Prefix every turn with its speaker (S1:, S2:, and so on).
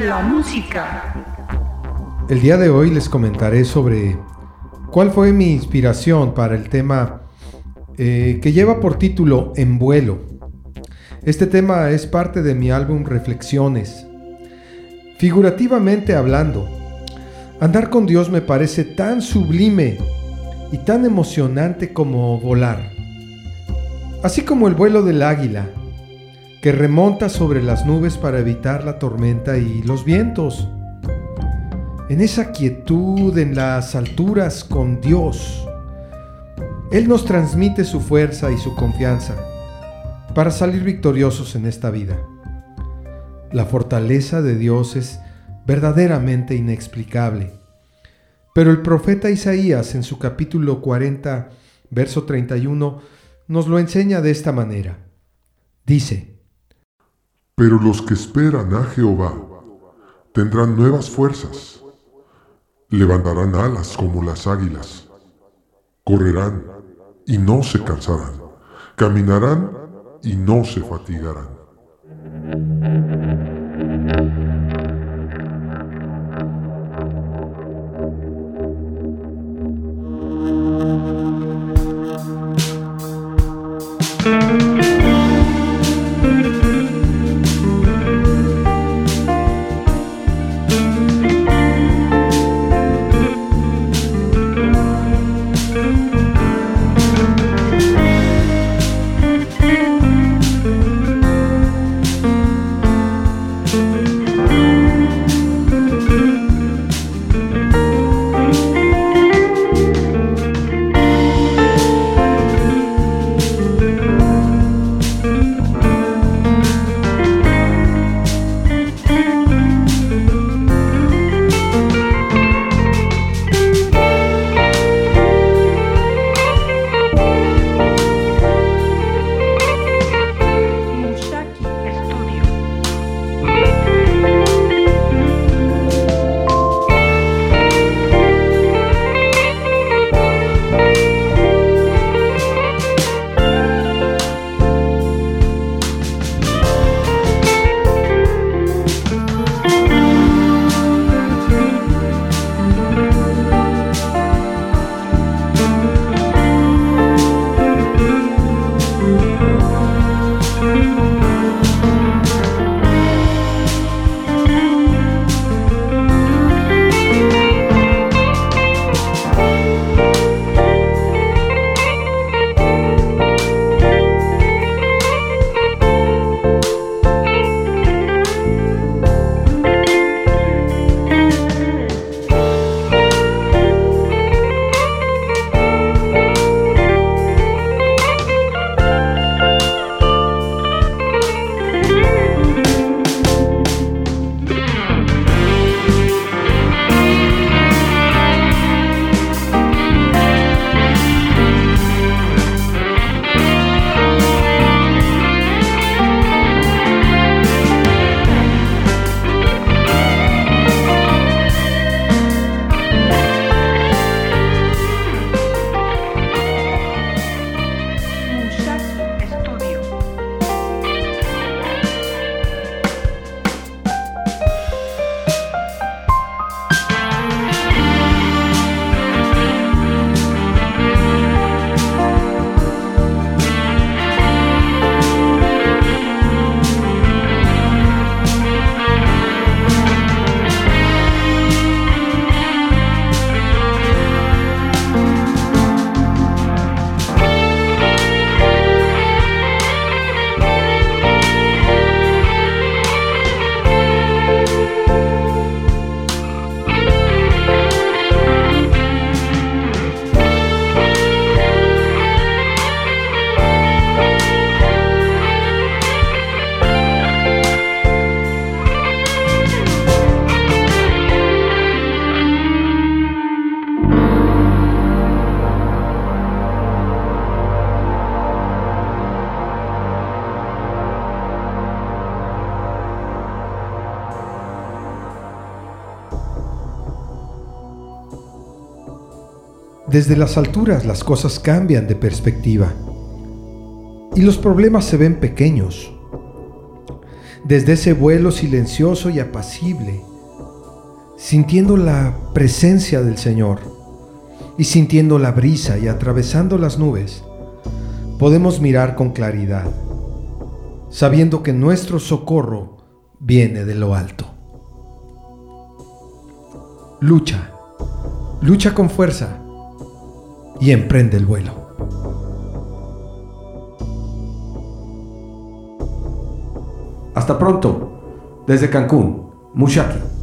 S1: la música.
S2: El día de hoy les comentaré sobre cuál fue mi inspiración para el tema eh, que lleva por título En vuelo. Este tema es parte de mi álbum Reflexiones. Figurativamente hablando, andar con Dios me parece tan sublime y tan emocionante como volar. Así como el vuelo del águila, que remonta sobre las nubes para evitar la tormenta y los vientos. En esa quietud en las alturas con Dios, Él nos transmite su fuerza y su confianza para salir victoriosos en esta vida. La fortaleza de Dios es verdaderamente inexplicable. Pero el profeta Isaías en su capítulo 40, verso 31, nos lo enseña de esta manera. Dice,
S3: Pero los que esperan a Jehová tendrán nuevas fuerzas, levantarán alas como las águilas, correrán y no se cansarán, caminarán y no se fatigarán.
S2: Desde las alturas las cosas cambian de perspectiva y los problemas se ven pequeños. desde ese vuelo silencioso y apacible, sintiendo la presencia del Señor y sintiendo la brisa y atravesando las nubes, podemos mirar con claridad, sabiendo que nuestro socorro viene de lo alto. Lucha, lucha con fuerza y emprende el vuelo. Hasta pronto, desde Cancún, Mushaki.